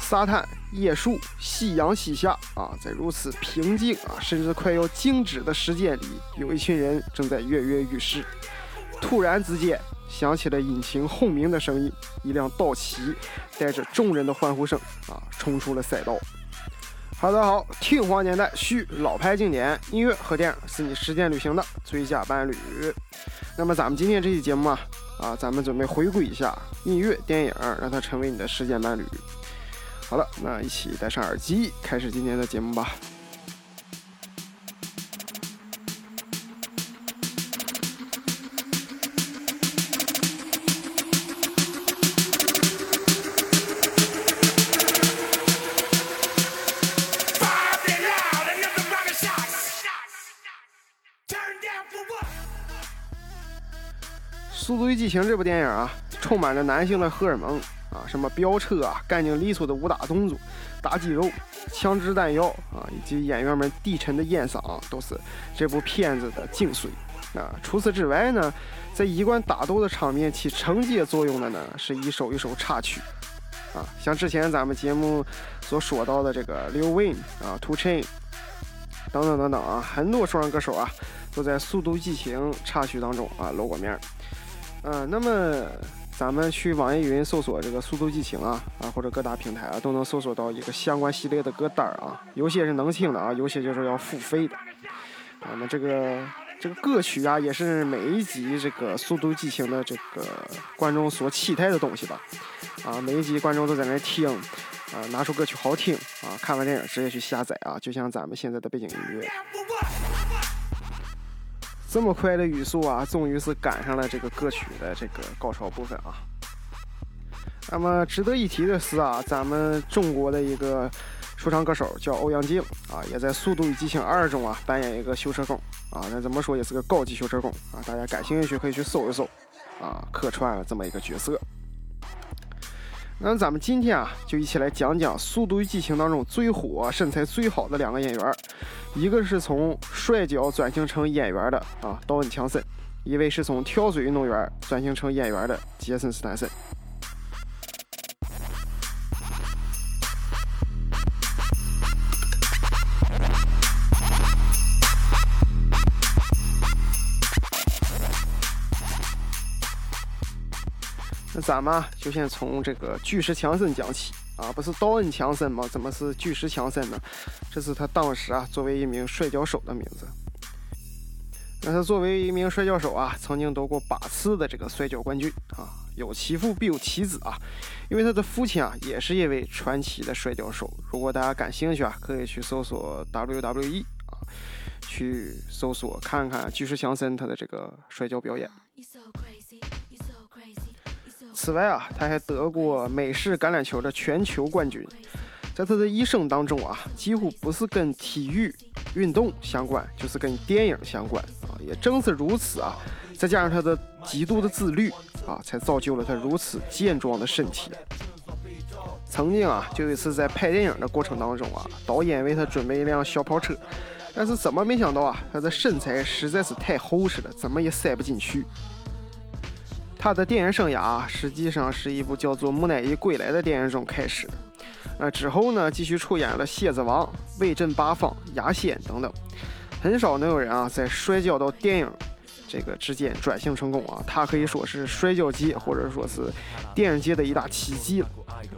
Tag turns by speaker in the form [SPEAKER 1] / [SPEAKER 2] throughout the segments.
[SPEAKER 1] 沙滩、椰树、夕阳西下啊，在如此平静啊，甚至快要静止的时间里，有一群人正在跃跃欲试。突然之间，响起了引擎轰鸣的声音，一辆道奇带着众人的欢呼声啊，冲出了赛道。大家好，听黄年代续老派经典音乐和电影是你时间旅行的最佳伴侣。那么咱们今天这期节目啊，啊，咱们准备回顾一下音乐电影，让它成为你的时间伴侣。好了，那一起戴上耳机，开始今天的节目吧。《速度与激情》这部电影啊，充满着男性的荷尔蒙啊，什么飙车啊、干净利索的武打动作、大肌肉、枪支弹药啊，以及演员们低沉的烟嗓，都是这部片子的精髓啊。除此之外呢，在一贯打斗的场面起承接作用的呢，是一首一首插曲啊，像之前咱们节目所说到的这个 Lil Wayne 啊、Two Chain 等等等等啊，很多说唱歌手啊，都在《速度与激情》插曲当中啊露过面。嗯，那么咱们去网易云搜索这个《速度激情》啊啊，或者各大平台啊，都能搜索到一个相关系列的歌单啊。有些是能听的啊，有些就是要付费的。啊，那这个这个歌曲啊，也是每一集这个《速度激情》的这个观众所期待的东西吧。啊，每一集观众都在那听，啊，哪首歌曲好听啊，看完电影直接去下载啊，就像咱们现在的背景音乐。这么快的语速啊，终于是赶上了这个歌曲的这个高潮部分啊。那么值得一提的是啊，咱们中国的一个说唱歌手叫欧阳靖啊，也在《速度与激情二》中啊扮演一个修车工啊，那怎么说也是个高级修车工啊。大家感兴趣可以去搜一搜啊，客串了这么一个角色。那咱们今天啊，就一起来讲讲《速度与激情》当中最火、身材最好的两个演员，一个是从摔跤转型成演员的啊，道恩·强森；一位是从跳水运动员转型成演员的杰森·斯坦森。那咱们就先从这个巨石强森讲起啊，不是道恩强森吗？怎么是巨石强森呢？这是他当时啊作为一名摔跤手的名字。那他作为一名摔跤手啊，曾经夺过八次的这个摔跤冠军啊，有其父必有其子啊，因为他的父亲啊也是一位传奇的摔跤手。如果大家感兴趣啊，可以去搜索 WWE 啊，去搜索看看巨石强森他的这个摔跤表演。此外啊，他还得过美式橄榄球的全球冠军。在他的一生当中啊，几乎不是跟体育运动相关，就是跟电影相关啊。也正是如此啊，再加上他的极度的自律啊，才造就了他如此健壮的身体。曾经啊，就有一次在拍电影的过程当中啊，导演为他准备一辆小跑车，但是怎么没想到啊，他的身材实在是太厚实了，怎么也塞不进去。他的电影生涯实际上是一部叫做《木乃伊归来》的电影中开始的，呃，之后呢，继续出演了《蝎子王》《威震八方》《牙仙》等等，很少能有人啊在摔跤到电影这个之间转型成功啊，他可以说是摔跤界或者说是电影界的一大奇迹了。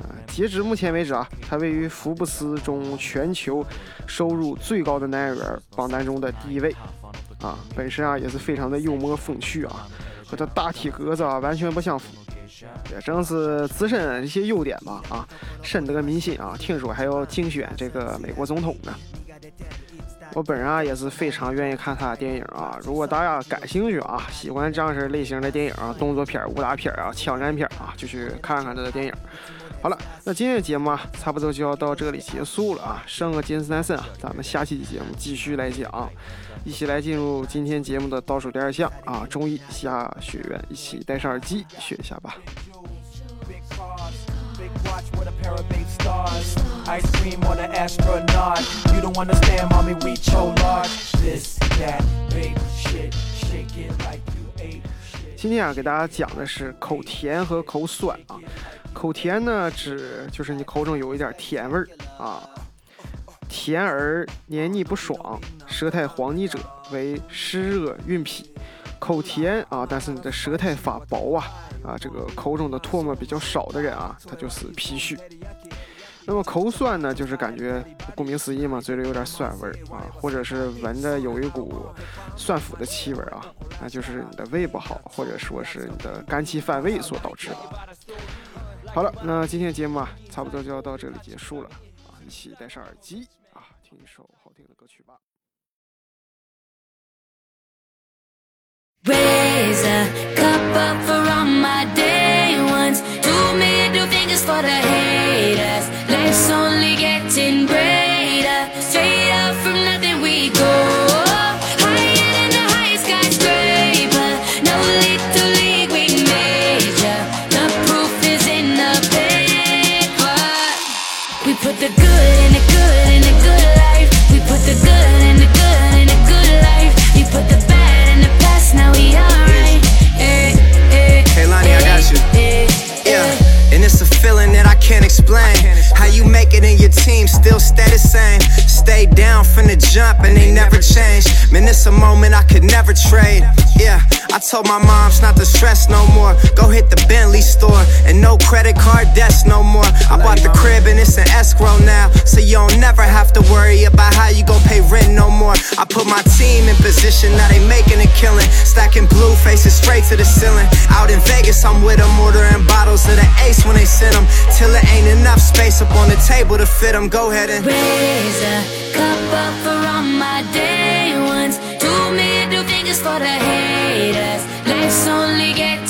[SPEAKER 1] 啊，截至目前为止啊，他位于福布斯中全球收入最高的男演员榜单中的第一位，啊，本身啊也是非常的幽默风趣啊。和这大体格子啊完全不相符，也正是自身一些优点吧啊，深得民心啊。听说还要竞选这个美国总统呢。我本人啊也是非常愿意看他的电影啊。如果大家感兴趣啊，喜欢这样式类型的电影啊，动作片、武打片啊、枪战片啊，就去看看他的电影。好了，那今天的节目啊，差不多就要到这里结束了啊。剩个金斯丹森啊，咱们下期节目继续来讲。一起来进入今天节目的倒数第二项啊！中医下学院，一起戴上耳机学一下吧。今天啊，给大家讲的是口甜和口酸啊。口甜呢，指就是你口中有一点甜味儿啊。甜而黏腻不爽，舌苔黄腻者为湿热蕴脾。口甜啊，但是你的舌苔发薄啊啊，这个口中的唾沫比较少的人啊，他就是脾虚。那么口酸呢，就是感觉顾名思义嘛，嘴里有点酸味儿啊，或者是闻着有一股酸腐的气味啊，那就是你的胃不好，或者说是你的肝气犯胃所导致的。好了，那今天节目啊，差不多就要到这里结束了啊，一起戴上耳机啊，听一首好听的歌曲吧。Raise a cup up for all my day ones. Two middle fingers for the
[SPEAKER 2] How you make it in your team still stay the same. Stay down from the jump and they never change. Man, it's a moment I could never trade. Yeah, I told my moms not to stress no more. Go hit the Bentley store and no credit card debts no more. I bought the crib and it's an escrow now. So you don't never have to worry about how you gon' pay rent no more. I put my team in position, now they making a killing. Stacking blue faces straight to the ceiling. Out in Vegas, I'm with them, ordering bottles of the ace when they send them. Till it ain't enough space up on the table to fit them. Go ahead and
[SPEAKER 3] Raise a cup up for all my day. Two middle fingers for the haters. Let's only
[SPEAKER 2] get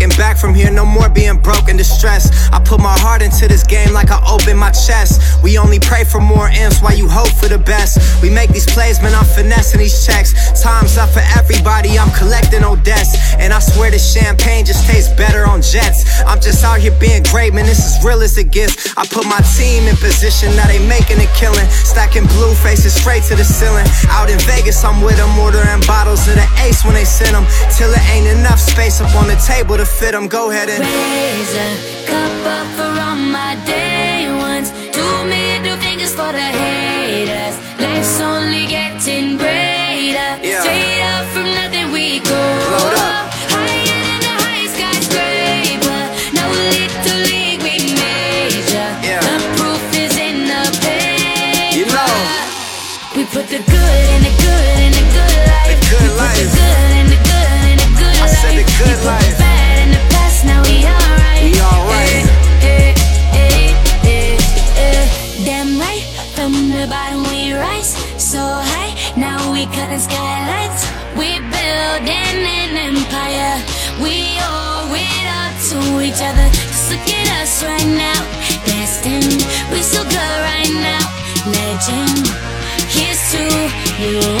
[SPEAKER 2] looking back from here, no more being broke and distressed. I put my heart into this game like I open my chest. We only pray for more M's while you hope for the best. We make these plays, man, I'm finessing these checks. Time's up for everybody, I'm collecting old debts. And I swear this champagne just tastes better on jets. I'm just out here being great, man, this is real as it gets. I put my team in position, now they making a killing. Stacking blue faces straight to the ceiling. Out in Vegas, I'm with them, ordering bottles of the ace when they send them. Till it ain't enough space up on the table to fit them. Go ahead and.
[SPEAKER 3] Raise a cup up for all my day ones. Two middle fingers for the haters. Life's only getting greater.
[SPEAKER 2] Yeah.
[SPEAKER 3] Straight up from nothing we go.
[SPEAKER 2] Load up.
[SPEAKER 3] Higher than the highest skyscraper. No little league we major.
[SPEAKER 2] Yeah.
[SPEAKER 3] The proof is in the paper.
[SPEAKER 2] You know.
[SPEAKER 3] We put the good in the good in the good life.
[SPEAKER 2] The good
[SPEAKER 3] we put the good in the good in the good
[SPEAKER 2] I
[SPEAKER 3] life.
[SPEAKER 2] said the good life.
[SPEAKER 3] The bottom we rise so high. Now we cutting skylights. We building an empire. We owe it all to each other. Just look at us right now. Destined, We're so good right now. Legend, here's to you